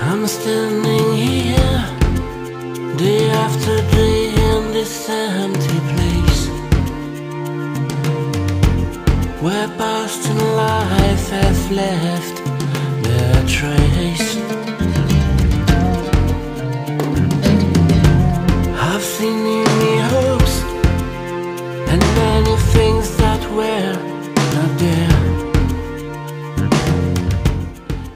I'm standing here day after day in this empty place. Where past and life have left trace. I've seen many hopes and many things that were not there.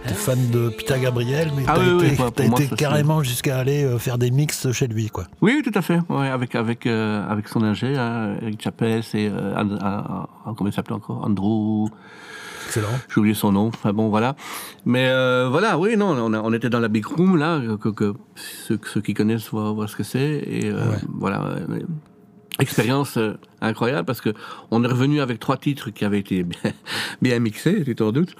T'es fan de Peter Gabriel, mais Ah t'as oui, été, pour- t'as pour moi, été ça, carrément jusqu'à aller euh, faire des mix chez lui, quoi. Oui, tout à fait. Ouais, avec avec euh, avec son ingé, hein, Eric Chapes et euh, And- And- And- comment il s'appelait encore? Andrew. Excellent. J'ai oublié son nom. Enfin bon, voilà. Mais euh, voilà, oui, non, on, a- on était dans la big room là, que, que ceux, ceux qui connaissent voient, voient ce que c'est. Et euh, Ouais. voilà, euh, expérience incroyable parce que on est revenu avec trois titres qui avaient été bien, bien mixés, tu t'en doutes,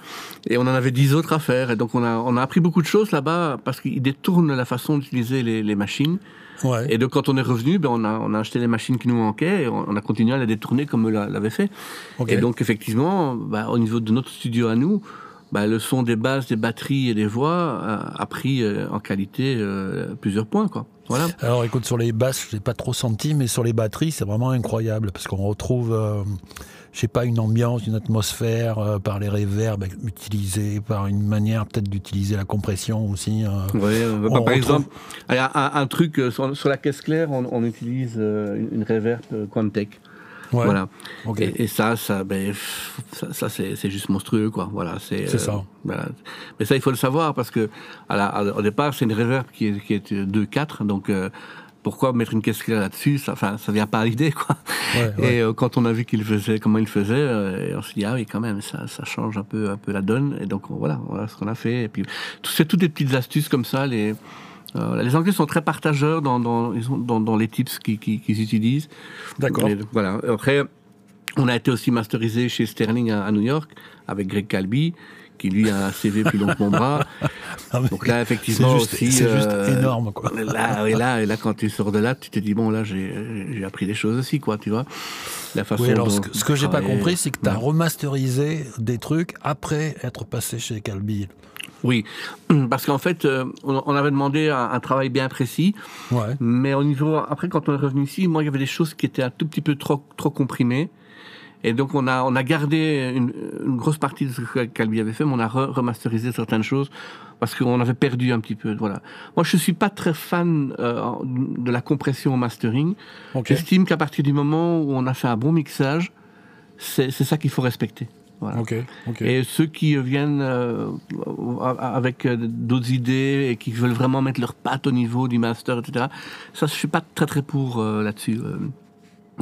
et on en avait dix autres à faire. Et donc on a on a appris beaucoup de choses là-bas parce qu'ils détournent la façon d'utiliser les, les machines. Ouais. Et donc quand on est revenu, ben on a on a acheté les machines qui nous manquaient et on, on a continué à les détourner comme eux l'a- l'avaient fait. Et donc effectivement, bah, au niveau de notre studio à nous, bah, le son des basses, des batteries et des voix a, a pris euh, en qualité euh, plusieurs points, quoi. Voilà. Alors écoute, sur les basses, je l'ai pas trop senti, mais sur les batteries, c'est vraiment incroyable parce qu'on retrouve, euh, je sais pas, une ambiance, une atmosphère euh, par les reverbs utilisés, par une manière peut-être d'utiliser la compression aussi. euh. Ouais, euh, bah, par retrouve- exemple, un, un truc sur, sur la caisse claire, on, on utilise une, une reverb euh, Quantec. Ouais. Voilà. Ok. Et, et ça, ça, ben, ça, ça, c'est juste monstrueux, quoi. Voilà, c'est. Ça. voilà. Mais ça, il faut le savoir parce que à la- à- au départ, c'est une reverb qui est, qui est 2-4, donc. euh, pourquoi mettre une caisse claire là-dessus ça, enfin, ça vient pas à l'idée, quoi. Ouais, ouais. Et euh, quand on a vu qu'il faisait, comment il faisait, euh, on s'est dit ah oui, quand même, ça, ça change un peu, un peu la donne. Et donc voilà, voilà ce qu'on a fait. Et puis tout- c'est toutes des petites astuces comme ça. Les euh, les Anglais sont très partageurs dans dans, ils sont dans, dans les tips qu'ils utilisent. D'accord. Voilà. Après, on a été aussi masterisé chez Sterling à, à New York avec Greg Calby, qui lui a un CV plus long que mon bras. Ah, Donc là, effectivement, c'est juste, aussi. c'est juste euh, énorme, quoi. Là, et là, et là, quand tu sors de là, tu te dis bon, là, j'ai j'ai appris des choses aussi, quoi, tu vois. La façon Oui, alors dont ce que, ce que j'ai pas compris, c'est que tu as Ouais. remasterisé des trucs après être passé chez Calbi. Oui, parce qu'en fait, euh, on, on avait demandé un, un travail bien précis, Ouais. mais au niveau après, quand on est revenu ici, moi, il y avait des choses qui étaient un tout petit peu trop trop comprimées. Et donc on a on a gardé une, une grosse partie de ce que Calbi avait fait, mais on a re- remasterisé certaines choses parce qu'on avait perdu un petit peu. Voilà. Moi, je suis pas très fan euh, de la compression au mastering. J'estime qu'à partir du moment où on a fait un bon mixage, c'est ça qu'il faut respecter. Voilà. Et ceux qui viennent euh, avec euh, d'autres idées et qui veulent vraiment mettre leur patte au niveau du master, etc. Ça, je suis pas très très pour euh, là-dessus.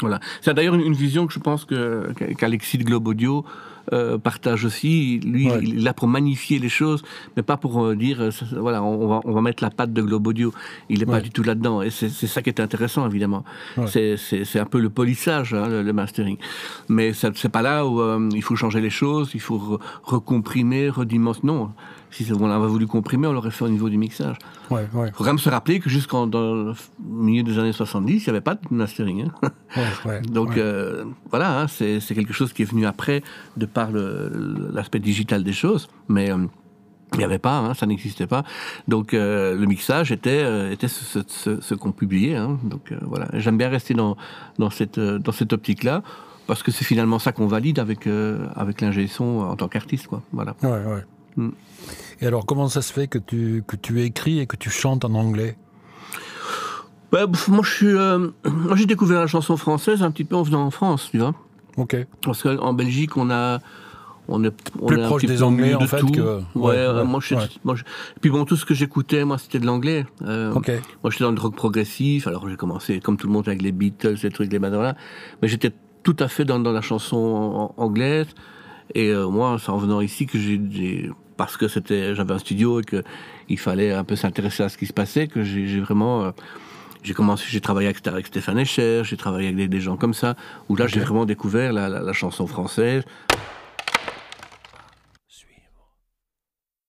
Voilà. C'est d'ailleurs une, une vision que je pense que qu'Alexis de Globe Audio euh, partage aussi. Lui, Ouais. il est là pour magnifier les choses, mais pas pour euh, dire euh, voilà, on va on va mettre la patte de Globe Audio. Il est pas du tout là-dedans. Et c'est ça qui est intéressant, évidemment. Ouais. C'est un peu le polissage, hein, le, le mastering. Mais c'est pas là où il faut changer les choses, il faut re- recomprimer, redimensionner. Non. Si on avait voulu comprimer, on l'aurait fait au niveau du mixage. Ouais, ouais, Il faut quand même se rappeler que jusqu'en dans le milieu des années 70, il n'y avait pas de mastering. hein. ouais, Donc euh, voilà, hein, c'est quelque chose qui est venu après, de par l'aspect digital des choses. Mais euh, il n'y avait pas, hein, ça n'existait pas. Donc euh, le mixage était, était ce, ce- ce- ce qu'on publiait. Donc voilà, j'aime bien rester dans, dans cette, dans cette optique-là. Parce que c'est finalement ça qu'on valide avec, euh, avec l'ingé son en tant qu'artiste. quoi. Voilà. Ouais, ouais. Mm. Et alors, comment ça se fait que tu, que tu écris et que tu chantes en anglais? Bah, moi, suis, euh, moi, j'ai découvert la chanson française un petit peu en venant en France, tu vois. Ok. Parce qu'en Belgique, on a. On est, on Plus est proche des Anglais, en de fait, tout. que- Ouais, ouais, euh, ouais, moi, je, ouais. moi, je- Puis bon, tout ce que j'écoutais, moi, c'était de l'anglais. Euh, Ok. Moi, j'étais dans le rock progressif. Alors, j'ai commencé, comme tout le monde, avec les Beatles, les trucs, les là. Mais j'étais tout à fait dans, dans la chanson anglaise. Et euh, moi, c'est en venant ici que j'ai, parce que c'était, j'avais un studio et que il fallait un peu s'intéresser à ce qui se passait, que j'ai, vraiment, euh, j'ai commencé, j'ai travaillé avec, avec Stéphane Escher, j'ai travaillé avec des, des gens comme ça, où là, j'ai vraiment découvert la, la- la chanson française.